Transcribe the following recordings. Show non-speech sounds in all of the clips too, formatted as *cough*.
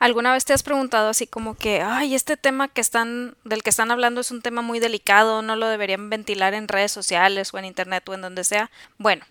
¿Alguna vez te has preguntado así como que, ay, este tema que están, del que están hablando es un tema muy delicado, no lo deberían ventilar en redes sociales o en internet o en donde sea? Bueno,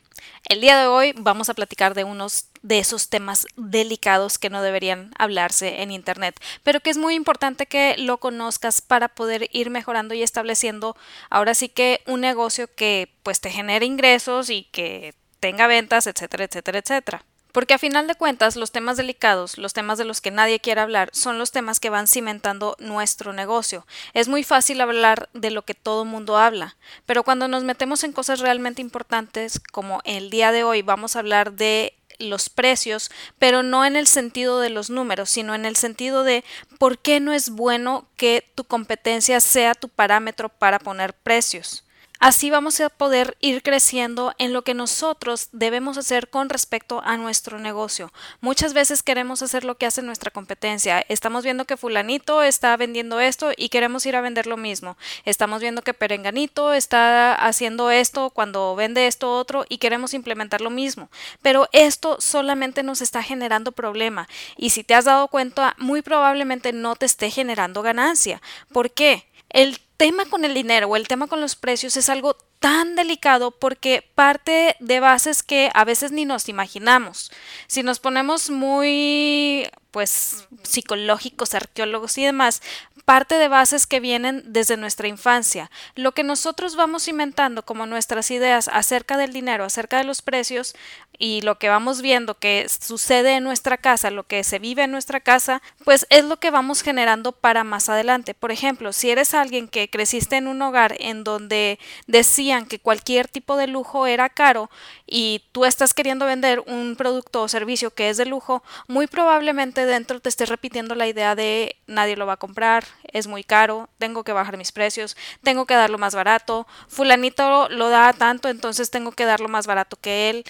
el día de hoy vamos a platicar de unos de esos temas delicados que no deberían hablarse en internet, pero que es muy importante que lo conozcas para poder ir mejorando y estableciendo ahora sí que un negocio que pues te genere ingresos y que tenga ventas, etcétera, etcétera, etcétera. Porque a final de cuentas, los temas delicados, los temas de los que nadie quiere hablar, son los temas que van cimentando nuestro negocio. Es muy fácil hablar de lo que todo mundo habla, pero cuando nos metemos en cosas realmente importantes, como el día de hoy vamos a hablar de los precios, pero no en el sentido de los números, sino en el sentido de por qué no es bueno que tu competencia sea tu parámetro para poner precios. Así vamos a poder ir creciendo en lo que nosotros debemos hacer con respecto a nuestro negocio. Muchas veces queremos hacer lo que hace nuestra competencia. Estamos viendo que fulanito está vendiendo esto y queremos ir a vender lo mismo. Estamos viendo que perenganito está haciendo esto cuando vende esto otro y queremos implementar lo mismo. Pero esto solamente nos está generando problema y si te has dado cuenta muy probablemente no te esté generando ganancia. ¿Por qué? El tema con el dinero o el tema con los precios es algo tan delicado porque parte de bases que a veces ni nos imaginamos. Si nos ponemos muy pues psicológicos, arqueólogos y demás, parte de bases que vienen desde nuestra infancia. Lo que nosotros vamos inventando como nuestras ideas acerca del dinero, acerca de los precios y lo que vamos viendo que sucede en nuestra casa, lo que se vive en nuestra casa, pues es lo que vamos generando para más adelante. Por ejemplo, si eres alguien que creciste en un hogar en donde decían que cualquier tipo de lujo era caro y tú estás queriendo vender un producto o servicio que es de lujo, muy probablemente dentro te estés repitiendo la idea de nadie lo va a comprar, es muy caro, tengo que bajar mis precios, tengo que darlo más barato, fulanito lo da tanto, entonces tengo que darlo más barato que él,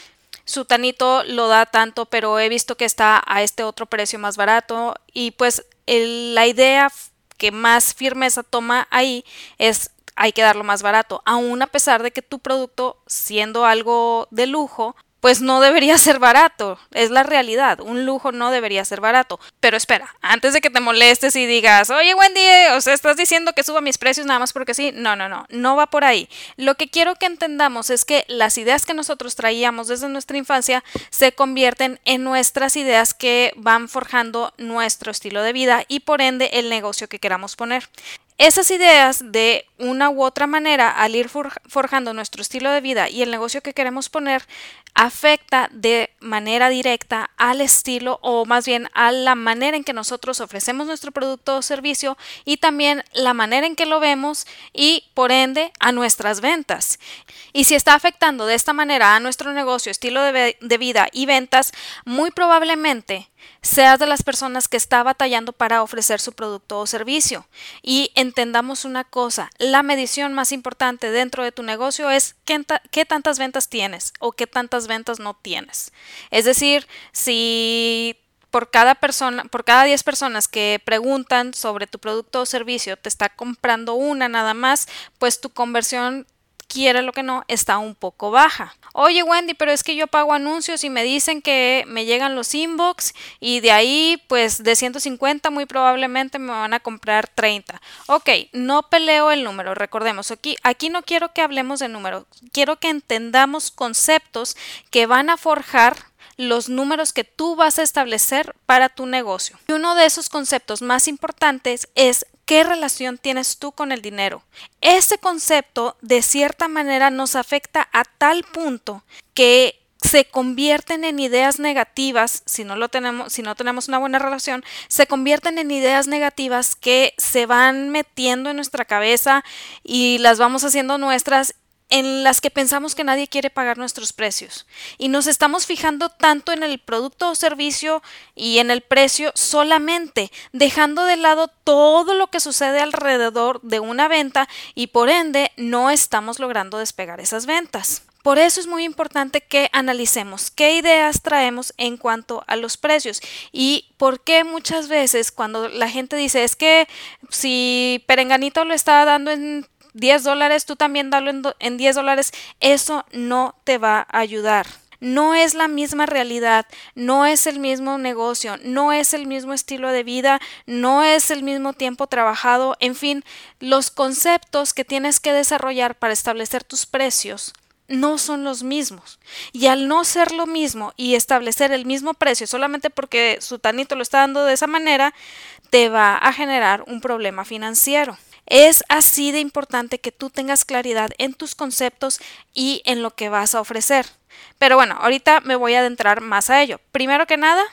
sutanito lo da tanto, pero he visto que está a este otro precio más barato y pues la idea que más firmeza toma ahí es hay que darlo más barato, aun a pesar de que tu producto, siendo algo de lujo, pues no debería ser barato, es la realidad, un lujo no debería ser barato. Pero espera, antes de que te molestes y digas, oye Wendy, o sea, estás diciendo que suba mis precios nada más porque sí, no, no, no, no va por ahí. Lo que quiero que entendamos es que las ideas que nosotros traíamos desde nuestra infancia se convierten en nuestras ideas que van forjando nuestro estilo de vida y por ende el negocio que queramos poner. Esas ideas, de una u otra manera, al ir forjando nuestro estilo de vida y el negocio que queremos poner, afecta de manera directa al estilo o más bien a la manera en que nosotros ofrecemos nuestro producto o servicio y también la manera en que lo vemos y por ende a nuestras ventas. Y si está afectando de esta manera a nuestro negocio, estilo de, de vida y ventas, muy probablemente seas de las personas que está batallando para ofrecer su producto o servicio. Y entendamos una cosa, la medición más importante dentro de tu negocio es qué, qué, tantas ventas tienes o qué tantas ventas no tienes. Es decir, si por cada persona, por cada 10 personas que preguntan sobre tu producto o servicio, te está comprando una nada más, pues tu conversión quiere lo que no, está un poco baja. Oye Wendy, pero es que yo pago anuncios y me dicen que me llegan los inbox y de ahí pues de 150 muy probablemente me van a comprar 30. Ok, no peleo el número, recordemos, aquí, aquí no quiero que hablemos de números, quiero que entendamos conceptos que van a forjar los números que tú vas a establecer para tu negocio. Y uno de esos conceptos más importantes es ¿Qué relación tienes tú con el dinero? Ese concepto de cierta manera nos afecta a tal punto que se convierten en ideas negativas, si no lo tenemos, si no tenemos una buena relación, se convierten en ideas negativas que se van metiendo en nuestra cabeza y las vamos haciendo nuestras en las que pensamos que nadie quiere pagar nuestros precios. Y nos estamos fijando tanto en el producto o servicio y en el precio solamente, dejando de lado todo lo que sucede alrededor de una venta y por ende no estamos logrando despegar esas ventas. Por eso es muy importante que analicemos qué ideas traemos en cuanto a los precios y por qué muchas veces cuando la gente dice es que si Perenganito lo está dando en 10 dólares, tú también dalo en, 10 dólares, eso no te va a ayudar. no es la misma realidad, no es el mismo negocio, no es el mismo estilo de vida, no es el mismo tiempo trabajado, en fin, los conceptos que tienes que desarrollar para establecer tus precios no son los mismos. Y al no ser lo mismo y establecer el mismo precio solamente porque su tanito lo está dando de esa manera, te va a generar un problema financiero. Es así de importante que tú tengas claridad en tus conceptos y en lo que vas a ofrecer. Pero bueno, ahorita me voy a adentrar más a ello. Primero que nada,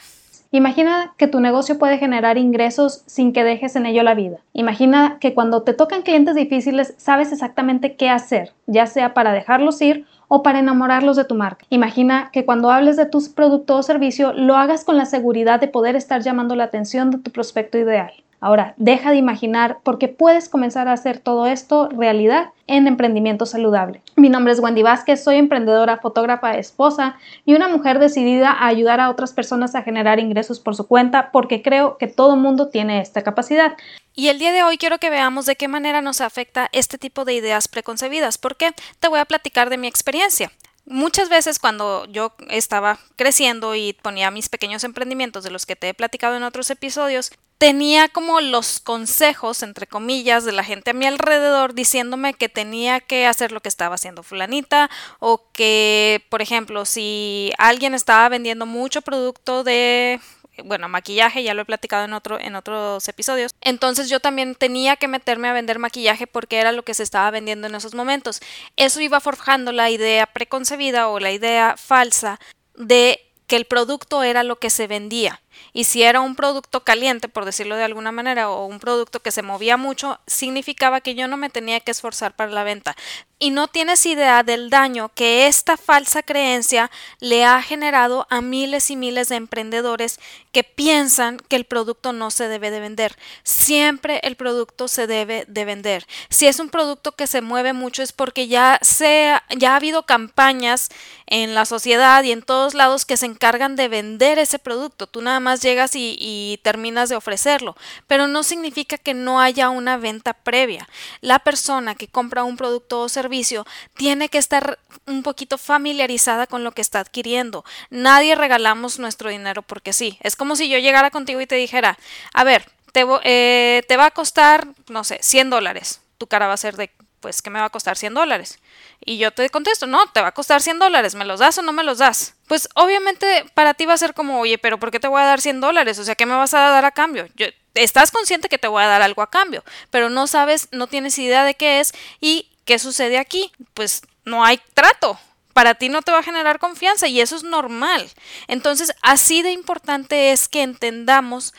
Imagina que tu negocio puede generar ingresos sin que dejes en ello la vida. Imagina que cuando te tocan clientes difíciles sabes exactamente qué hacer, ya sea para dejarlos ir o para enamorarlos de tu marca. Imagina que cuando hables de tu producto o servicio lo hagas con la seguridad de poder estar llamando la atención de tu prospecto ideal. Ahora, deja de imaginar porque puedes comenzar a hacer todo esto realidad en emprendimiento saludable. Mi nombre es Wendy Vázquez, soy emprendedora, fotógrafa, esposa y una mujer decidida a ayudar a otras personas a generar ingresos por su cuenta porque creo que todo mundo tiene esta capacidad. Y el día de hoy quiero que veamos de qué manera nos afecta este tipo de ideas preconcebidas, porque te voy a platicar de mi experiencia. Muchas veces cuando yo estaba creciendo y ponía mis pequeños emprendimientos de los que te he platicado en otros episodios, tenía como los consejos, entre comillas, de la gente a mi alrededor diciéndome que tenía que hacer lo que estaba haciendo fulanita o que, por ejemplo, si alguien estaba vendiendo mucho producto de bueno, maquillaje, ya lo he platicado en, otro, en otros episodios. Entonces yo también tenía que meterme a vender maquillaje porque era lo que se estaba vendiendo en esos momentos. Eso iba forjando la idea preconcebida o la idea falsa de que el producto era lo que se vendía. Y si era un producto caliente, por decirlo de alguna manera, o un producto que se movía mucho, significaba que yo no me tenía que esforzar para la venta. Y no tienes idea del daño que esta falsa creencia le ha generado a miles y miles de emprendedores que piensan que el producto no se debe de vender. Siempre el producto se debe de vender. Si es un producto que se mueve mucho es porque ya, se, ya ha habido campañas en la sociedad y en todos lados que se encargan de vender ese producto. Tú nada llegas y, terminas de ofrecerlo, pero no significa que no haya una venta previa. La persona que compra un producto o servicio tiene que estar un poquito familiarizada con lo que está adquiriendo. Nadie regalamos nuestro dinero porque sí. Es como si yo llegara contigo y te dijera, a ver, te, eh, te va a costar, no sé, 100 dólares. Tu cara va a ser de, pues, ¿qué me va a costar 100 dólares? Y yo te contesto, no, te va a costar 100 dólares, ¿me los das o no me los das? Pues obviamente para ti va a ser como, oye, pero ¿por qué te voy a dar 100 dólares? O sea, ¿qué me vas a dar a cambio? Yo, estás consciente que te voy a dar algo a cambio, pero no sabes, no tienes idea de qué es y qué sucede aquí. Pues no hay trato. Para ti no te va a generar confianza y eso es normal. Entonces, así de importante es que entendamos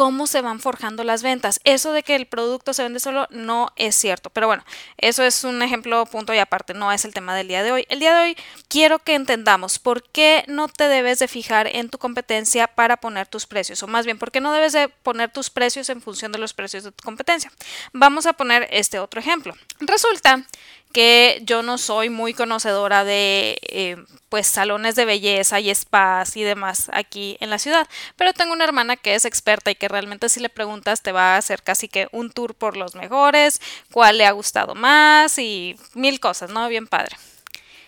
cómo se van forjando las ventas. Eso de que el producto se vende solo no es cierto. Pero bueno, eso es un ejemplo punto y aparte, no es el tema del día de hoy. El día de hoy quiero que entendamos por qué no te debes de fijar en tu competencia para poner tus precios, o más bien, por qué no debes de poner tus precios en función de los precios de tu competencia. Vamos a poner este otro ejemplo. Resulta que yo no soy muy conocedora de eh, pues salones de belleza y spas y demás aquí en la ciudad, pero tengo una hermana que es experta y que realmente si le preguntas te va a hacer casi que un tour por los mejores, cuál le ha gustado más y mil cosas, ¿no? Bien padre.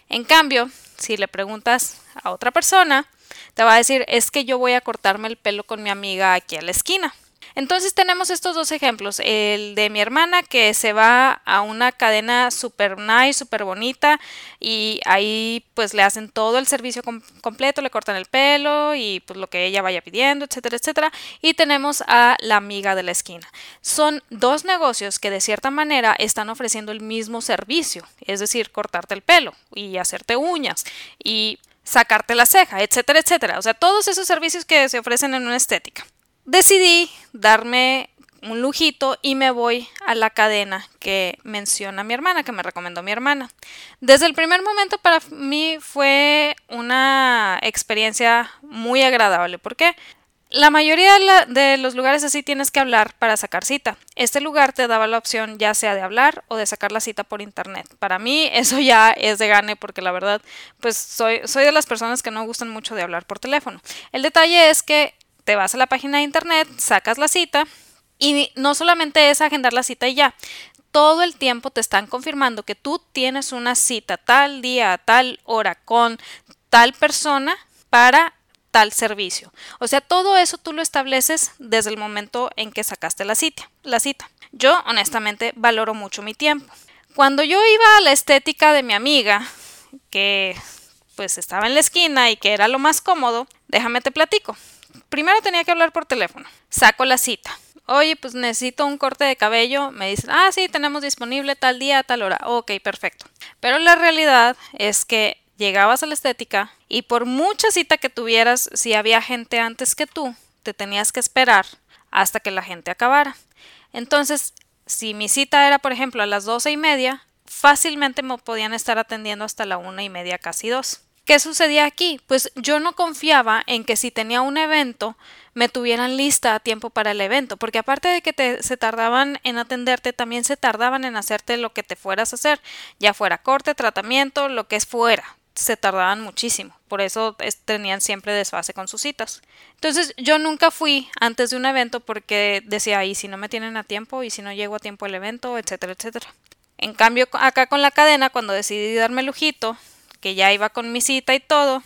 En cambio, si le preguntas a otra persona, te va a decir es que yo voy a cortarme el pelo con mi amiga aquí a la esquina. Entonces tenemos estos dos ejemplos, el de mi hermana que se va a una cadena super nice, super bonita y ahí pues le hacen todo el servicio completo, le cortan el pelo y pues lo que ella vaya pidiendo, etcétera, etcétera. Y tenemos a la amiga de la esquina. Son dos negocios que de cierta manera están ofreciendo el mismo servicio, es decir, cortarte el pelo y hacerte uñas y sacarte la ceja, etcétera, etcétera. O sea, todos esos servicios que se ofrecen en una estética decidí darme un lujito y me voy a la cadena que menciona mi hermana, que me recomendó mi hermana. Desde el primer momento para mí fue una experiencia muy agradable. ¿Por qué? La mayoría de los lugares así tienes que hablar para sacar cita. Este lugar te daba la opción ya sea de hablar o de sacar la cita por internet. Para mí eso ya es de gane porque la verdad pues soy, soy de las personas que no gustan mucho de hablar por teléfono. El detalle es que te vas a la página de internet, sacas la cita y no solamente es agendar la cita y ya, todo el tiempo te están confirmando que tú tienes una cita tal día, tal hora, con tal persona para tal servicio. O sea, todo eso tú lo estableces desde el momento en que sacaste la cita. La cita. Yo honestamente valoro mucho mi tiempo. Cuando yo iba a la estética de mi amiga, que pues estaba en la esquina y que era lo más cómodo, déjame te platico. Primero tenía que hablar por teléfono. Saco la cita. Oye, pues necesito un corte de cabello. Me dicen, ah, sí, tenemos disponible tal día, tal hora. Ok, perfecto. Pero la realidad es que llegabas a la estética y por mucha cita que tuvieras, si había gente antes que tú, te tenías que esperar hasta que la gente acabara. Entonces, si mi cita era, por ejemplo, a las doce y media, fácilmente me podían estar atendiendo hasta la una y media, casi dos. ¿Qué sucedía aquí? Pues yo no confiaba en que si tenía un evento me tuvieran lista a tiempo para el evento, porque aparte de que se tardaban en atenderte, también se tardaban en hacerte lo que te fueras a hacer, ya fuera corte, tratamiento, lo que es fuera, se tardaban muchísimo, por eso tenían siempre desfase con sus citas. Entonces yo nunca fui antes de un evento porque decía, y si no me tienen a tiempo, y si no llego a tiempo al evento, etcétera, etcétera. En cambio, acá con la cadena, cuando decidí darme lujito, que ya iba con mi cita y todo,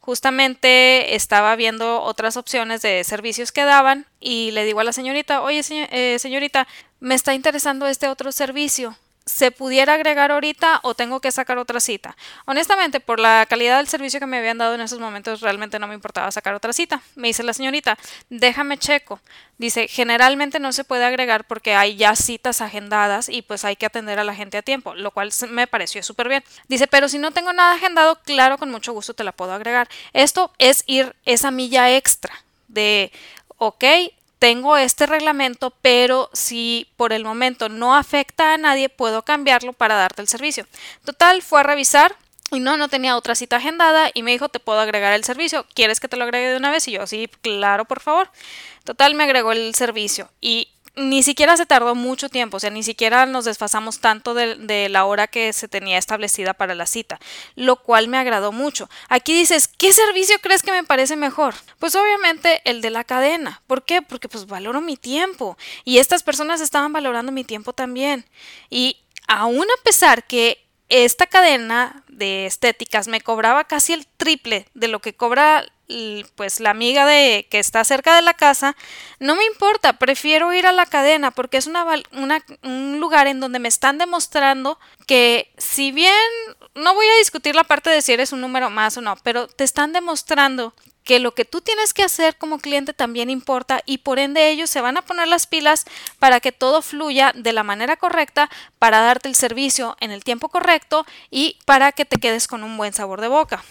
justamente estaba viendo otras opciones de servicios que daban y le digo a la señorita, oye eh, señorita, me está interesando este otro servicio se pudiera agregar ahorita o tengo que sacar otra cita. Honestamente, por la calidad del servicio que me habían dado en esos momentos, realmente no me importaba sacar otra cita. Me dice la señorita, déjame checo. Dice, generalmente no se puede agregar porque hay ya citas agendadas y pues hay que atender a la gente a tiempo, lo cual me pareció súper bien. Dice, pero si no tengo nada agendado, claro, con mucho gusto te la puedo agregar. Esto es ir esa milla extra de, ok, tengo este reglamento, pero si por el momento no afecta a nadie, puedo cambiarlo para darte el servicio. Total, fue a revisar y no, no tenía otra cita agendada y me dijo, te puedo agregar el servicio. ¿Quieres que te lo agregue de una vez? Y yo, sí, claro, por favor. Total, me agregó el servicio y ni siquiera se tardó mucho tiempo, o sea, ni siquiera nos desfasamos tanto de, la hora que se tenía establecida para la cita, lo cual me agradó mucho. Aquí dices, ¿qué servicio crees que me parece mejor? Pues obviamente el de la cadena. ¿Por qué? Porque pues valoro mi tiempo y estas personas estaban valorando mi tiempo también. Y aún a pesar que esta cadena de estéticas me cobraba casi el triple de lo que cobra pues la amiga de que está cerca de la casa, no me importa, prefiero ir a la cadena porque es una, un lugar en donde me están demostrando que si bien no voy a discutir la parte de si eres un número más o no, pero te están demostrando que lo que tú tienes que hacer como cliente también importa y por ende ellos se van a poner las pilas para que todo fluya de la manera correcta para darte el servicio en el tiempo correcto y para que te quedes con un buen sabor de boca.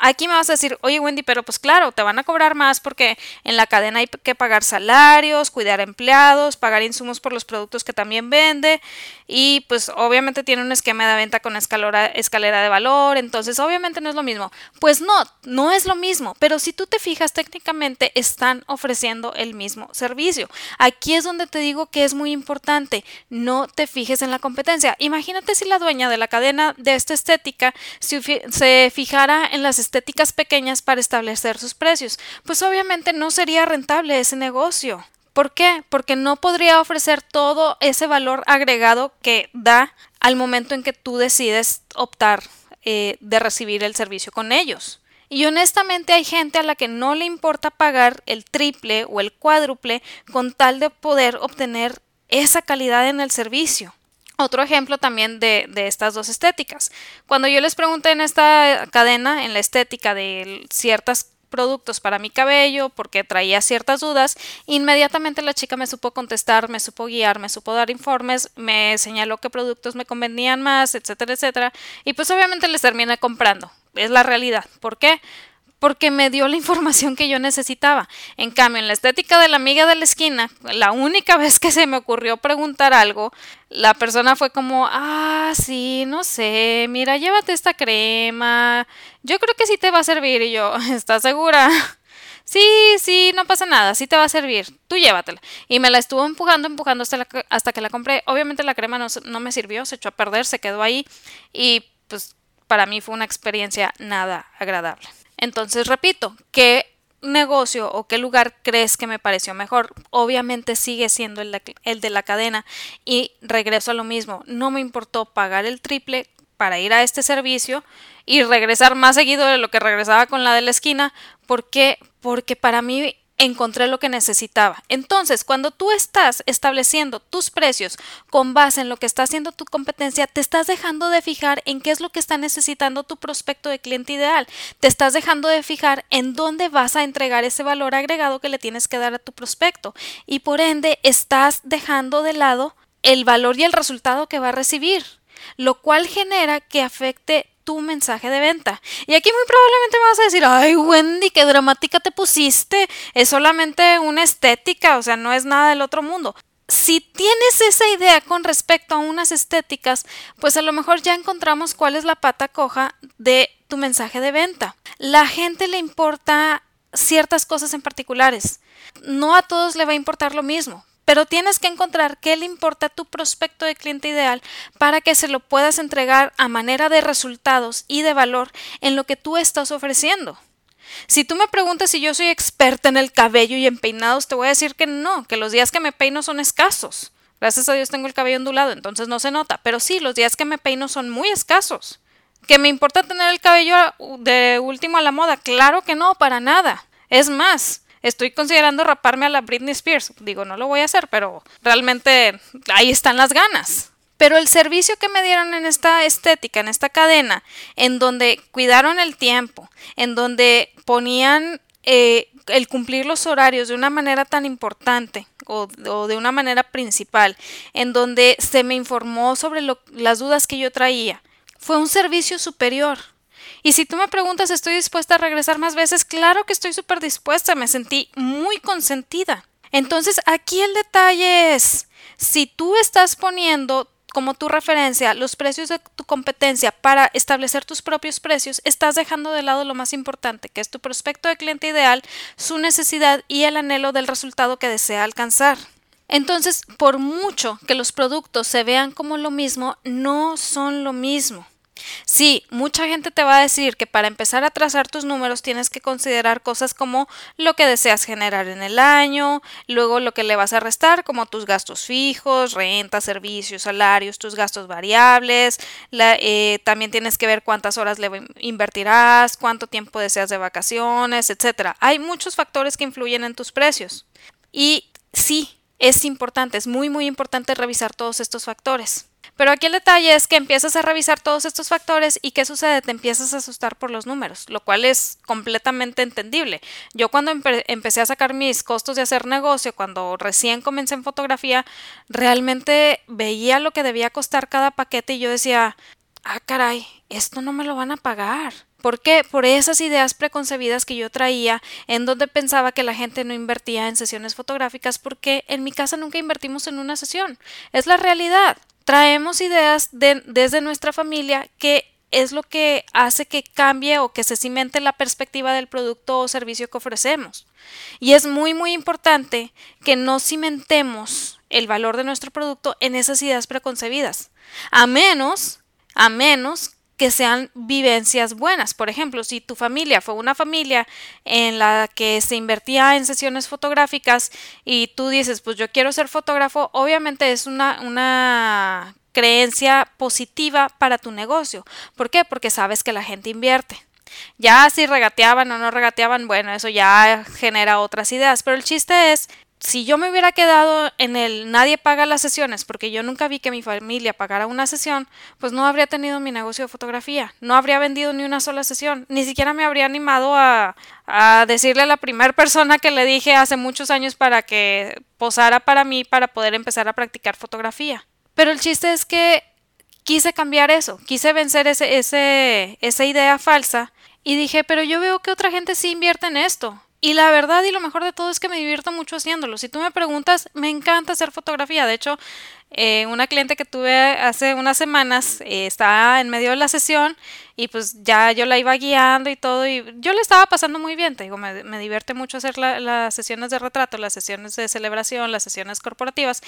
Aquí me vas a decir, oye Wendy, pero pues claro, te van a cobrar más porque en la cadena hay que pagar salarios, cuidar empleados, pagar insumos por los productos que también vende y pues obviamente tiene un esquema de venta con escalera, escalera de valor, entonces obviamente no es lo mismo. Pues no, no es lo mismo, pero si tú te fijas técnicamente están ofreciendo el mismo servicio. Aquí es donde te digo que es muy importante, no te fijes en la competencia. Imagínate si la dueña de la cadena de esta estética se fijara en las estéticas pequeñas para establecer sus precios, pues obviamente no sería rentable ese negocio. ¿Por qué? Porque no podría ofrecer todo ese valor agregado que da al momento en que tú decides optar eh, de recibir el servicio con ellos. Y honestamente hay gente a la que no le importa pagar el triple o el cuádruple con tal de poder obtener esa calidad en el servicio. Otro ejemplo también de, estas dos estéticas. Cuando yo les pregunté en esta cadena, en la estética de ciertos productos para mi cabello, porque traía ciertas dudas, inmediatamente la chica me supo contestar, me supo guiar, me supo dar informes, me señaló qué productos me convenían más, etcétera, etcétera. Y pues obviamente les terminé comprando. Es la realidad. ¿Por qué? Porque me dio la información que yo necesitaba. En cambio, en la estética de la amiga de la esquina, la única vez que se me ocurrió preguntar algo, la persona fue como, ah, sí, no sé, mira, llévate esta crema, yo creo que sí te va a servir. Y yo, *laughs* ¿estás segura? *laughs* Sí, sí, no pasa nada, sí te va a servir, tú llévatela. Y me la estuvo empujando, empujando hasta, hasta que la compré. Obviamente la crema no, no me sirvió, se echó a perder, se quedó ahí y pues para mí fue una experiencia nada agradable. Entonces, repito, ¿qué negocio o qué lugar crees que me pareció mejor? Obviamente sigue siendo el de, la cadena y regreso a lo mismo. No me importó pagar el triple para ir a este servicio y regresar más seguido de lo que regresaba con la de la esquina. ¿Por qué? Porque para mí encontré lo que necesitaba. Entonces, cuando tú estás estableciendo tus precios con base en lo que está haciendo tu competencia, te estás dejando de fijar en qué es lo que está necesitando tu prospecto de cliente ideal. Te estás dejando de fijar en dónde vas a entregar ese valor agregado que le tienes que dar a tu prospecto. Y por ende, estás dejando de lado el valor y el resultado que va a recibir, lo cual genera que afecte tu mensaje de venta. Y aquí muy probablemente me vas a decir, ay Wendy, qué dramática te pusiste, es solamente una estética, o sea, no es nada del otro mundo. Si tienes esa idea con respecto a unas estéticas, pues a lo mejor ya encontramos cuál es la pata coja de tu mensaje de venta. La gente le importa ciertas cosas en particulares. No a todos le va a importar lo mismo pero tienes que encontrar qué le importa a tu prospecto de cliente ideal para que se lo puedas entregar a manera de resultados y de valor en lo que tú estás ofreciendo. Si tú me preguntas si yo soy experta en el cabello y en peinados, te voy a decir que no, que los días que me peino son escasos. Gracias a Dios tengo el cabello ondulado, entonces no se nota, pero sí, los días que me peino son muy escasos. ¿Que me importa tener el cabello de último a la moda? Claro que no, para nada. Es más, Estoy considerando raparme a la Britney Spears. Digo, no lo voy a hacer, pero realmente ahí están las ganas. Pero el servicio que me dieron en esta estética, en esta cadena, en donde cuidaron el tiempo, en donde ponían eh, el cumplir los horarios de una manera tan importante o, de una manera principal, en donde se me informó sobre las dudas que yo traía, fue un servicio superior. Y si tú me preguntas, ¿estoy dispuesta a regresar más veces? Claro que estoy súper dispuesta, me sentí muy consentida. Entonces, aquí el detalle es, si tú estás poniendo como tu referencia los precios de tu competencia para establecer tus propios precios, estás dejando de lado lo más importante, que es tu prospecto de cliente ideal, su necesidad y el anhelo del resultado que desea alcanzar. Entonces, por mucho que los productos se vean como lo mismo, no son lo mismo. Sí, mucha gente te va a decir que para empezar a trazar tus números tienes que considerar cosas como lo que deseas generar en el año, luego lo que le vas a restar como tus gastos fijos, renta, servicios, salarios, tus gastos variables, eh, también tienes que ver cuántas horas le invertirás, cuánto tiempo deseas de vacaciones, etc. Hay muchos factores que influyen en tus precios. Y sí, es importante, es muy muy importante revisar todos estos factores. Pero aquí el detalle es que empiezas a revisar todos estos factores y ¿qué sucede? Te empiezas a asustar por los números, lo cual es completamente entendible. Yo cuando empecé a sacar mis costos de hacer negocio, cuando recién comencé en fotografía, realmente veía lo que debía costar cada paquete y yo decía, ah, caray, esto no me lo van a pagar. ¿Por qué? Por esas ideas preconcebidas que yo traía, en donde pensaba que la gente no invertía en sesiones fotográficas, porque en mi casa nunca invertimos en una sesión. Es la realidad traemos ideas desde nuestra familia que es lo que hace que cambie o que se cimente la perspectiva del producto o servicio que ofrecemos. Y es muy muy importante que no cimentemos el valor de nuestro producto en esas ideas preconcebidas, a menos, a menos que sean vivencias buenas. Por ejemplo, si tu familia fue una familia en la que se invertía en sesiones fotográficas y tú dices, pues yo quiero ser fotógrafo, obviamente es una, una creencia positiva para tu negocio. ¿Por qué? Porque sabes que la gente invierte. Ya si regateaban o no regateaban, bueno, eso ya genera otras ideas, pero el chiste es si yo me hubiera quedado en el nadie paga las sesiones, porque yo nunca vi que mi familia pagara una sesión, pues no habría tenido mi negocio de fotografía, no habría vendido ni una sola sesión, ni siquiera me habría animado a, a decirle a la primera persona que le dije hace muchos años para que posara para mí para poder empezar a practicar fotografía. Pero el chiste es que quise cambiar eso, quise vencer ese, ese, esa idea falsa y dije, pero yo veo que otra gente sí invierte en esto. Y la verdad y lo mejor de todo es que me divierto mucho haciéndolo. Si tú me preguntas, me encanta hacer fotografía. De hecho, eh, una cliente que tuve hace unas semanas eh, estaba en medio de la sesión y pues ya yo la iba guiando y todo y yo le estaba pasando muy bien. Te digo, me, me divierte mucho hacer las sesiones de retrato, las sesiones de celebración, las sesiones corporativas.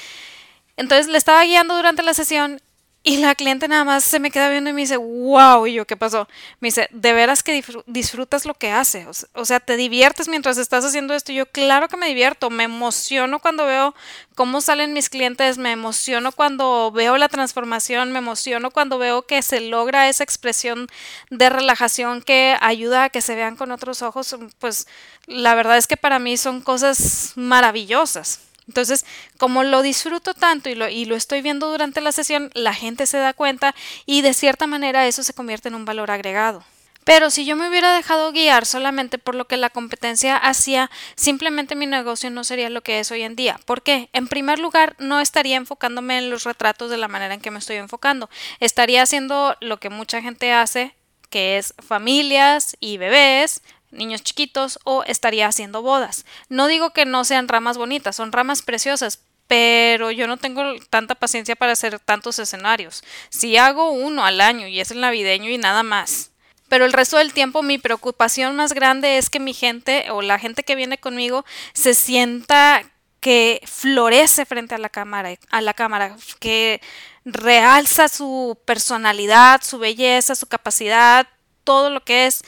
Entonces le estaba guiando durante la sesión Y la cliente nada más se me queda viendo y me dice, wow, y yo, ¿qué pasó? Me dice, de veras que disfrutas lo que haces, o sea, te diviertes mientras estás haciendo esto. Y yo, claro que me divierto, me emociono cuando veo cómo salen mis clientes, me emociono cuando veo la transformación, me emociono cuando veo que se logra esa expresión de relajación que ayuda a que se vean con otros ojos. Pues la verdad es que para mí son cosas maravillosas. Entonces, como lo disfruto tanto y lo, y lo estoy viendo durante la sesión, la gente se da cuenta y de cierta manera eso se convierte en un valor agregado. Pero si yo me hubiera dejado guiar solamente por lo que la competencia hacía, simplemente mi negocio no sería lo que es hoy en día. ¿Por qué? En primer lugar, no estaría enfocándome en los retratos de la manera en que me estoy enfocando. Estaría haciendo lo que mucha gente hace, que es familias y bebés, niños chiquitos o estaría haciendo bodas. No digo que no sean ramas bonitas, son ramas preciosas, pero yo no tengo tanta paciencia para hacer tantos escenarios. Si hago uno al año y es el navideño y nada más. Pero el resto del tiempo mi preocupación más grande es que mi gente o la gente que viene conmigo se sienta que florece frente a la cámara, a la cámara, que realza su personalidad, su belleza, su capacidad, todo lo que es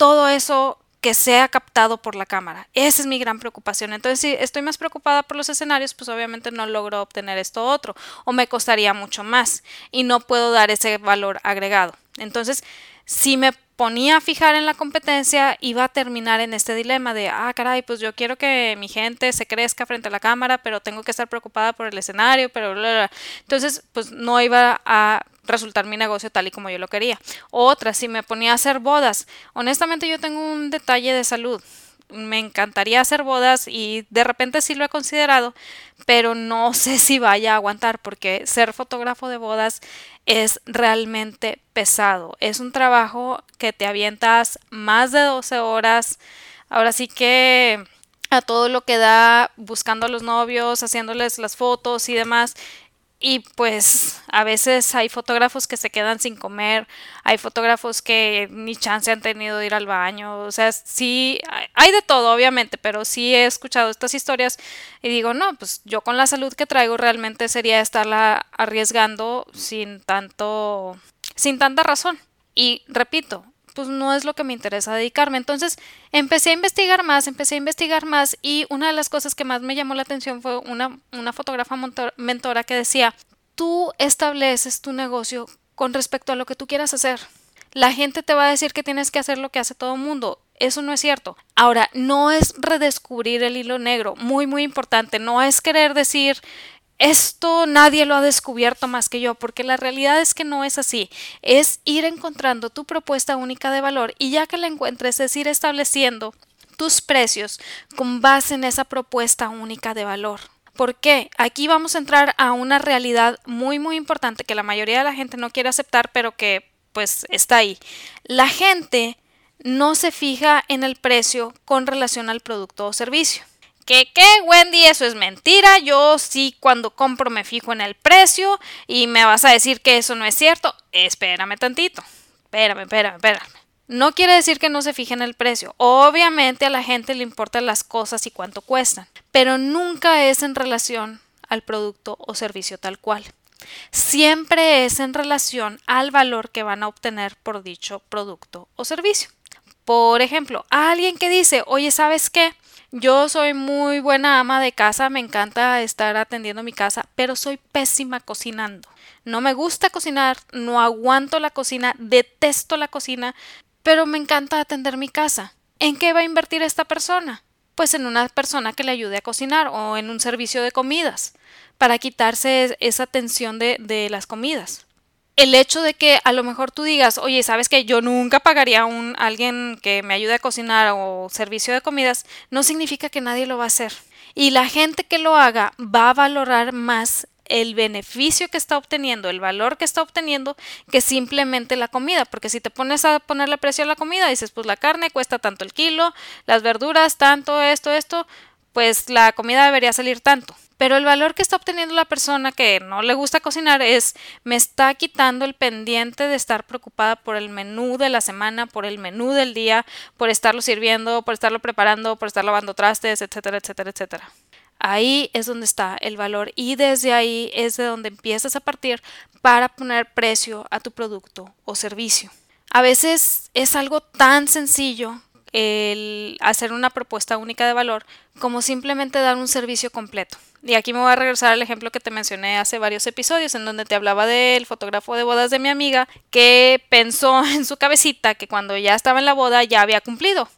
todo eso que sea captado por la cámara. Esa es mi gran preocupación. Entonces, si estoy más preocupada por los escenarios, pues obviamente no logro obtener esto otro o me costaría mucho más y no puedo dar ese valor agregado. Entonces, si me ponía a fijar en la competencia, iba a terminar en este dilema de, ah, caray, pues yo quiero que mi gente se crezca frente a la cámara, pero tengo que estar preocupada por el escenario, pero... Entonces, pues no iba a resultar mi negocio tal y como yo lo quería. Otra, si me ponía a hacer bodas, honestamente yo tengo un detalle de salud. Me encantaría hacer bodas y de repente sí lo he considerado, pero no *laughs* sé si vaya a aguantar porque ser fotógrafo de bodas es realmente pesado. Es un trabajo que te avientas más de 12 horas. Ahora sí que a todo lo que da buscando a los novios, haciéndoles las fotos y demás. Y pues a veces hay fotógrafos que se quedan sin comer, hay fotógrafos que ni chance han tenido de ir al baño, o sea, sí, hay de todo, obviamente, pero sí he escuchado estas historias y digo, no, pues yo con la salud que traigo realmente sería estarla arriesgando sin tanto, sin tanta razón. Y repito, pues no es lo que me interesa dedicarme. Entonces empecé a investigar más, empecé a investigar más y una de las cosas que más me llamó la atención fue una, una fotógrafa mentora que decía, tú estableces tu negocio con respecto a lo que tú quieras hacer. La gente te va a decir que tienes que hacer lo que hace todo el mundo. Eso no es cierto. Ahora, no es redescubrir el hilo negro, muy, muy importante. No es querer decir, esto nadie lo ha descubierto más que yo, porque la realidad es que no es así. Es ir encontrando tu propuesta única de valor y ya que la encuentres es ir estableciendo tus precios con base en esa propuesta única de valor. ¿Por qué? Aquí vamos a entrar a una realidad muy muy importante que la mayoría de la gente no quiere aceptar, pero que pues está ahí. La gente no se fija en el precio con relación al producto o servicio. ¿Qué qué, Wendy? Eso es mentira. Yo sí cuando compro me fijo en el precio y me vas a decir que eso no es cierto. Espérame tantito. Espérame, espérame, espérame. No quiere decir que no se fije en el precio. Obviamente a la gente le importan las cosas y cuánto cuestan, pero nunca es en relación al producto o servicio tal cual. Siempre es en relación al valor que van a obtener por dicho producto o servicio. Por ejemplo, alguien que dice, oye, ¿sabes qué? Yo soy muy buena ama de casa, me encanta estar atendiendo mi casa, pero soy pésima cocinando. No me gusta cocinar, no aguanto la cocina, detesto la cocina, pero me encanta atender mi casa. ¿En qué va a invertir esta persona? Pues en una persona que le ayude a cocinar o en un servicio de comidas, para quitarse esa tensión de, de las comidas el hecho de que a lo mejor tú digas, oye, sabes que yo nunca pagaría a un alguien que me ayude a cocinar o servicio de comidas, no significa que nadie lo va a hacer. Y la gente que lo haga va a valorar más el beneficio que está obteniendo, el valor que está obteniendo, que simplemente la comida. Porque si te pones a ponerle precio a la comida, dices, pues la carne cuesta tanto el kilo, las verduras, tanto, esto, esto, pues la comida debería salir tanto. Pero el valor que está obteniendo la persona que no le gusta cocinar es me está quitando el pendiente de estar preocupada por el menú de la semana, por el menú del día, por estarlo sirviendo, por estarlo preparando, por estar lavando trastes, etcétera, etcétera, etcétera. Ahí es donde está el valor y desde ahí es de donde empiezas a partir para poner precio a tu producto o servicio. A veces es algo tan sencillo el hacer una propuesta única de valor como simplemente dar un servicio completo. Y aquí me voy a regresar al ejemplo que te mencioné hace varios episodios en donde te hablaba del fotógrafo de bodas de mi amiga que pensó *laughs* en su cabecita que cuando ya estaba en la boda ya había cumplido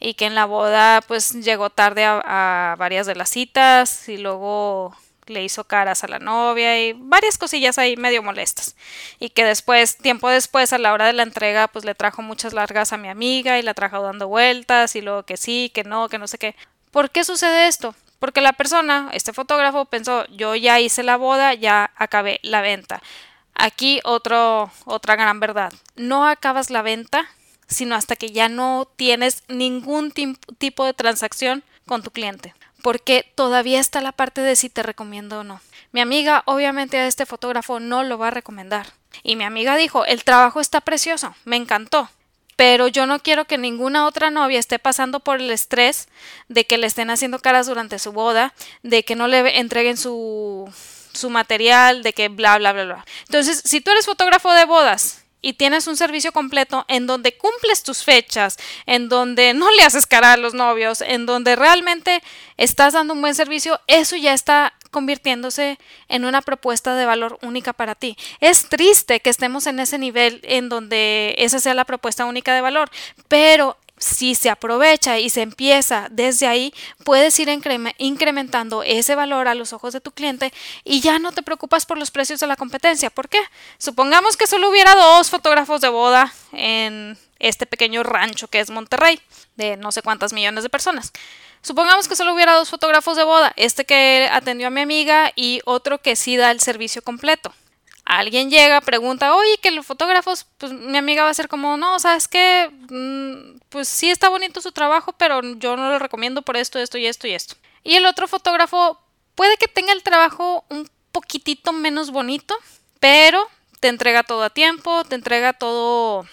y que en la boda pues llegó tarde a, varias de las citas y luego le hizo caras a la novia y varias cosillas ahí medio molestas. Y que después, tiempo después, a la hora de la entrega, pues le trajo muchas largas a mi amiga y la trajo dando vueltas y luego que sí, que no, que no sé qué. ¿Por qué sucede esto? Porque la persona, este fotógrafo, pensó, yo ya hice la boda, ya acabé la venta. Aquí otro, otra gran verdad. No acabas la venta sino hasta que ya no tienes ningún tipo de transacción con tu cliente. Porque todavía está la parte de si te recomiendo o no. Mi amiga obviamente a este fotógrafo no lo va a recomendar. Y mi amiga dijo, el trabajo está precioso, me encantó. Pero yo no quiero que ninguna otra novia esté pasando por el estrés de que le estén haciendo caras durante su boda, de que no le entreguen su, su material, de que bla, bla, bla, bla. Entonces, si tú eres fotógrafo de bodas y tienes un servicio completo en donde cumples tus fechas, en donde no le haces cara a los novios, en donde realmente estás dando un buen servicio, eso ya está convirtiéndose en una propuesta de valor única para ti. Es triste que estemos en ese nivel en donde esa sea la propuesta única de valor, pero si se aprovecha y se empieza desde ahí, puedes ir incrementando ese valor a los ojos de tu cliente y ya no te preocupas por los precios de la competencia. ¿Por qué? Supongamos que solo hubiera dos fotógrafos de boda en este pequeño rancho que es Monterrey, de no sé cuántas millones de personas. Supongamos que solo hubiera dos fotógrafos de boda, este que atendió a mi amiga y otro que sí da el servicio completo alguien llega, pregunta, oye, que los fotógrafos, pues mi amiga va a ser como, no, ¿sabes qué? Mm, pues sí está bonito su trabajo, pero yo no lo recomiendo por esto, esto y esto y esto. Y el otro fotógrafo puede que tenga el trabajo un poquitito menos bonito, pero te entrega todo a tiempo, te entrega todo,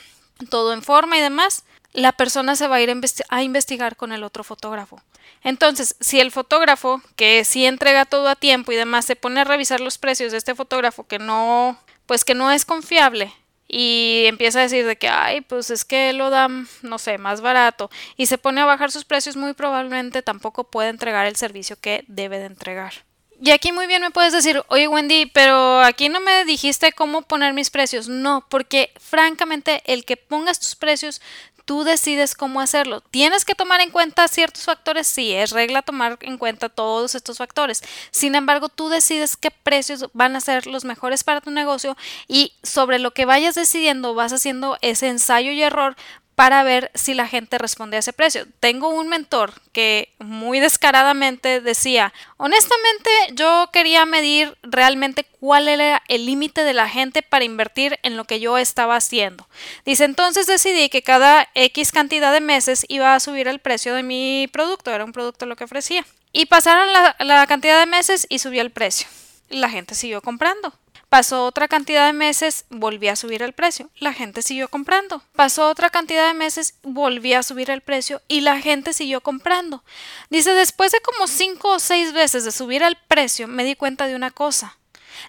todo en forma y demás. La persona se va a ir a investigar con el otro fotógrafo. Entonces, si el fotógrafo, que sí entrega todo a tiempo y demás, se pone a revisar los precios de este fotógrafo que no, pues que no es confiable, y empieza a decir de que, ay, pues es que lo dan, no sé, más barato, y se pone a bajar sus precios, muy probablemente tampoco puede entregar el servicio que debe de entregar. Y aquí muy bien me puedes decir, oye Wendy, pero aquí no me dijiste cómo poner mis precios. No, porque francamente el que pongas tus precios tú decides cómo hacerlo. ¿Tienes que tomar en cuenta ciertos factores? Sí, es regla tomar en cuenta todos estos factores. Sin embargo, tú decides qué precios van a ser los mejores para tu negocio y sobre lo que vayas decidiendo vas haciendo ese ensayo y error para ver si la gente responde a ese precio. Tengo un mentor que muy descaradamente decía, honestamente yo quería medir realmente cuál era el límite de la gente para invertir en lo que yo estaba haciendo. Dice, entonces decidí que cada X cantidad de meses iba a subir el precio de mi producto, era un producto lo que ofrecía. Y pasaron la, la cantidad de meses y subió el precio. La gente siguió comprando. Pasó otra cantidad de meses, volví a subir el precio. La gente siguió comprando. Pasó otra cantidad de meses, volví a subir el precio y la gente siguió comprando. Dice, después de como cinco o seis veces de subir el precio, me di cuenta de una cosa.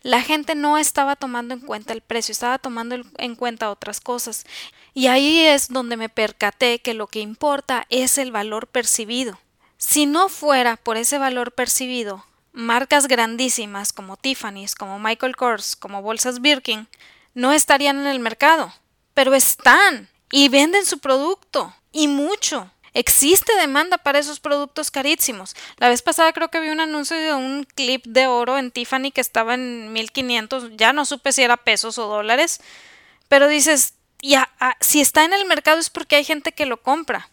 La gente no estaba tomando en cuenta el precio, estaba tomando en cuenta otras cosas. Y ahí es donde me percaté que lo que importa es el valor percibido. Si no fuera por ese valor percibido, marcas grandísimas como Tiffany's, como Michael Kors, como Bolsas Birkin, no estarían en el mercado, pero están y venden su producto y mucho. Existe demanda para esos productos carísimos. La vez pasada creo que vi un anuncio de un clip de oro en Tiffany que estaba en 1500, ya no supe si era pesos o dólares, pero dices, ya, ah, si está en el mercado es porque hay gente que lo compra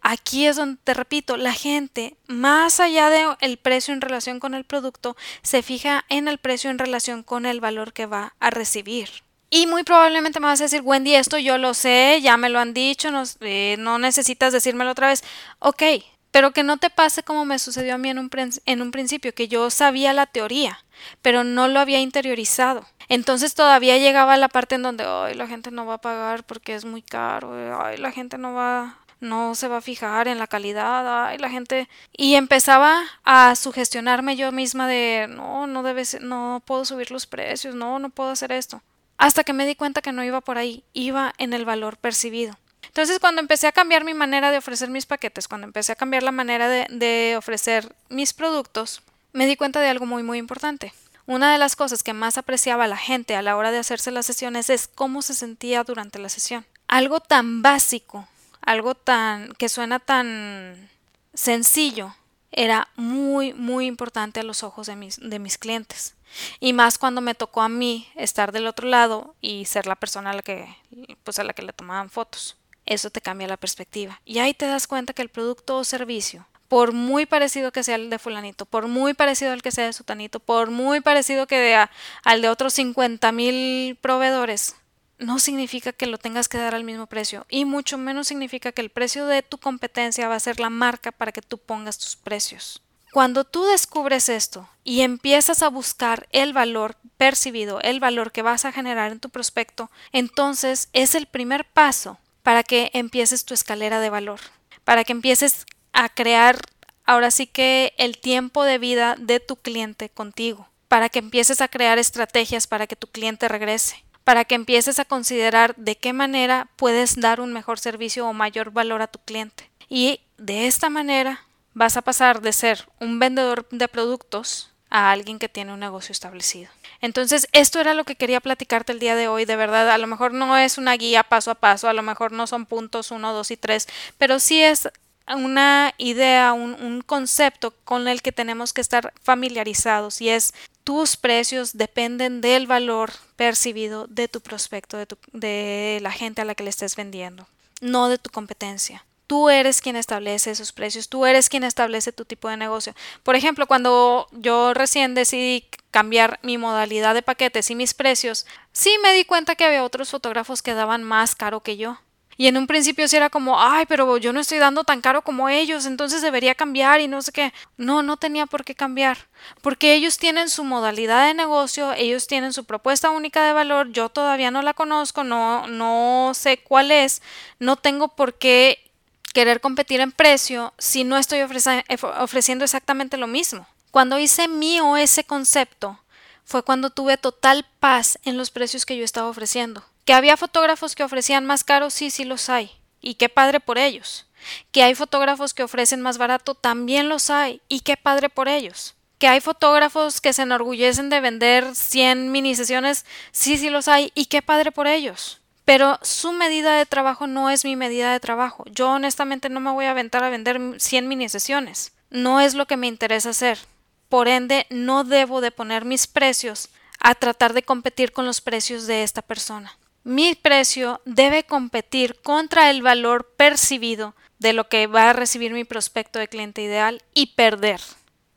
aquí es donde te repito, la gente, más allá del el precio en relación con el producto, se fija en el precio en relación con el valor que va a recibir. Y muy probablemente me vas a decir, Wendy, esto yo lo sé, ya me lo han dicho, no, eh, no necesitas decírmelo otra vez. Ok, pero que no te pase como me sucedió a mí en un, en un principio, que yo sabía la teoría, pero no lo había interiorizado. Entonces todavía llegaba la parte en donde, ay, la gente no va a pagar porque es muy caro, ay, la gente no va no se va a fijar en la calidad, ay, la gente y empezaba a sugestionarme yo misma de no, no debes no puedo subir los precios, no, no puedo hacer esto. Hasta que me di cuenta que no iba por ahí, iba en el valor percibido. Entonces, cuando empecé a cambiar mi manera de ofrecer mis paquetes, cuando empecé a cambiar la manera de, de ofrecer mis productos, me di cuenta de algo muy muy importante. Una de las cosas que más apreciaba la gente a la hora de hacerse las sesiones es cómo se sentía durante la sesión. Algo tan básico, algo tan que suena tan sencillo, era muy muy importante a los ojos de mis, de mis clientes. Y más cuando me tocó a mí estar del otro lado y ser la persona a la que pues a la que le tomaban fotos. Eso te cambia la perspectiva. Y ahí te das cuenta que el producto o servicio por muy parecido que sea el de fulanito, por muy parecido al que sea de sutanito, por muy parecido que vea al de otros 50 mil proveedores, no significa que lo tengas que dar al mismo precio y mucho menos significa que el precio de tu competencia va a ser la marca para que tú pongas tus precios. Cuando tú descubres esto y empiezas a buscar el valor percibido, el valor que vas a generar en tu prospecto, entonces es el primer paso para que empieces tu escalera de valor, para que empieces a crear ahora sí que el tiempo de vida de tu cliente contigo, para que empieces a crear estrategias para que tu cliente regrese, para que empieces a considerar de qué manera puedes dar un mejor servicio o mayor valor a tu cliente. Y de esta manera vas a pasar de ser un vendedor de productos a alguien que tiene un negocio establecido. Entonces, esto era lo que quería platicarte el día de hoy, de verdad, a lo mejor no es una guía paso a paso, a lo mejor no son puntos 1, 2 y 3, pero sí es una idea, un, concepto con el que tenemos que estar familiarizados y es tus precios dependen del valor percibido de tu prospecto, de, de la gente a la que le estés vendiendo, no de tu competencia. Tú eres quien establece esos precios, tú eres quien establece tu tipo de negocio. Por ejemplo, cuando yo recién decidí cambiar mi modalidad de paquetes y mis precios, sí me di cuenta que había otros fotógrafos que daban más caro que yo. Y en un principio sí era como, ay, pero yo no estoy dando tan caro como ellos, entonces debería cambiar y no sé qué. No, no tenía por qué cambiar, porque ellos tienen su modalidad de negocio, ellos tienen su propuesta única de valor, yo todavía no la conozco, no, no sé cuál es, no tengo por qué querer competir en precio si no estoy ofreciendo exactamente lo mismo. Cuando hice mío ese concepto, fue cuando tuve total paz en los precios que yo estaba ofreciendo. Que había fotógrafos que ofrecían más caro, sí, sí los hay. Y qué padre por ellos. Que hay fotógrafos que ofrecen más barato, también los hay. Y qué padre por ellos. Que hay fotógrafos que se enorgullecen de vender 100 mini sesiones, sí, sí los hay. Y qué padre por ellos. Pero su medida de trabajo no es mi medida de trabajo. Yo honestamente no me voy a aventar a vender 100 mini sesiones. No es lo que me interesa hacer. Por ende, no debo de poner mis precios a tratar de competir con los precios de esta persona mi precio debe competir contra el valor percibido de lo que va a recibir mi prospecto de cliente ideal y perder.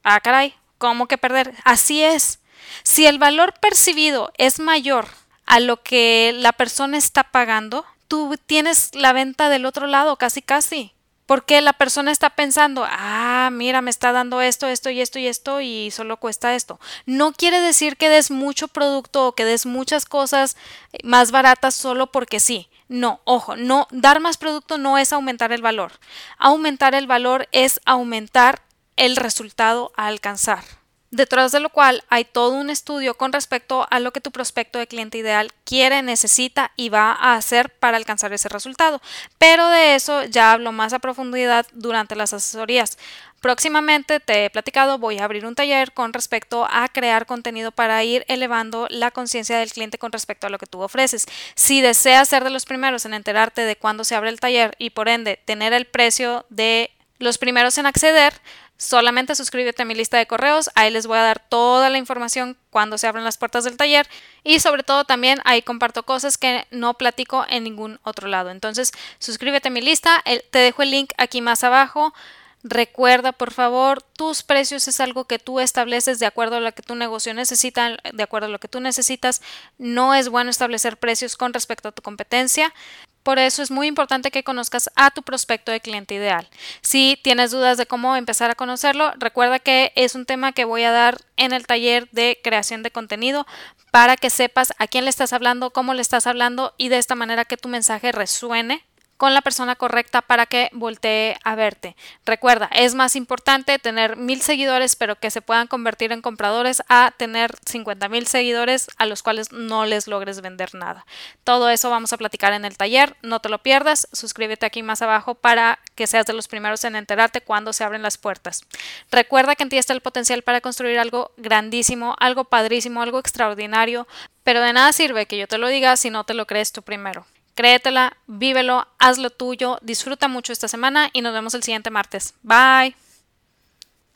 Ah, caray, ¿cómo que perder? Así es. Si el valor percibido es mayor a lo que la persona está pagando, tú tienes la venta del otro lado, casi casi. Porque la persona está pensando, ah, mira, me está dando esto, esto y esto y esto y solo cuesta esto. No quiere decir que des mucho producto o que des muchas cosas eh, más baratas solo porque sí. No, ojo, no, dar más producto no es aumentar el valor. Aumentar el valor es aumentar el resultado a alcanzar detrás de lo cual hay todo un estudio con respecto a lo que tu prospecto de cliente ideal quiere, necesita y va a hacer para alcanzar ese resultado. Pero de eso ya hablo más a profundidad durante las asesorías. Próximamente te he platicado, voy a abrir un taller con respecto a crear contenido para ir elevando la conciencia del cliente con respecto a lo que tú ofreces. Si deseas ser de los primeros en enterarte de cuándo se abre el taller y por ende tener el precio de los primeros en acceder, solamente suscríbete a mi lista de correos, ahí les voy a dar toda la información cuando se abren las puertas del taller y sobre todo también ahí comparto cosas que no platico en ningún otro lado. Entonces, suscríbete a mi lista, te dejo el link aquí más abajo. Recuerda, por favor, tus precios es algo que tú estableces de acuerdo a lo que tu negocio necesita, de acuerdo a lo que tú necesitas. No es bueno establecer precios con respecto a tu competencia. Por eso es muy importante que conozcas a tu prospecto de cliente ideal. Si tienes dudas de cómo empezar a conocerlo, recuerda que es un tema que voy a dar en el taller de creación de contenido para que sepas a quién le estás hablando, cómo le estás hablando y de esta manera que tu mensaje resuene con la persona correcta para que voltee a verte. Recuerda, es más importante tener mil seguidores pero que se puedan convertir en compradores a tener 50 mil seguidores a los cuales no les logres vender nada. Todo eso vamos a platicar en el taller, no te lo pierdas, suscríbete aquí más abajo para que seas de los primeros en enterarte cuando se abren las puertas. Recuerda que en ti está el potencial para construir algo grandísimo, algo padrísimo, algo extraordinario, pero de nada sirve que yo te lo diga si no te lo crees tú primero. Créetela, vívelo, hazlo tuyo, disfruta mucho esta semana y nos vemos el siguiente martes. Bye.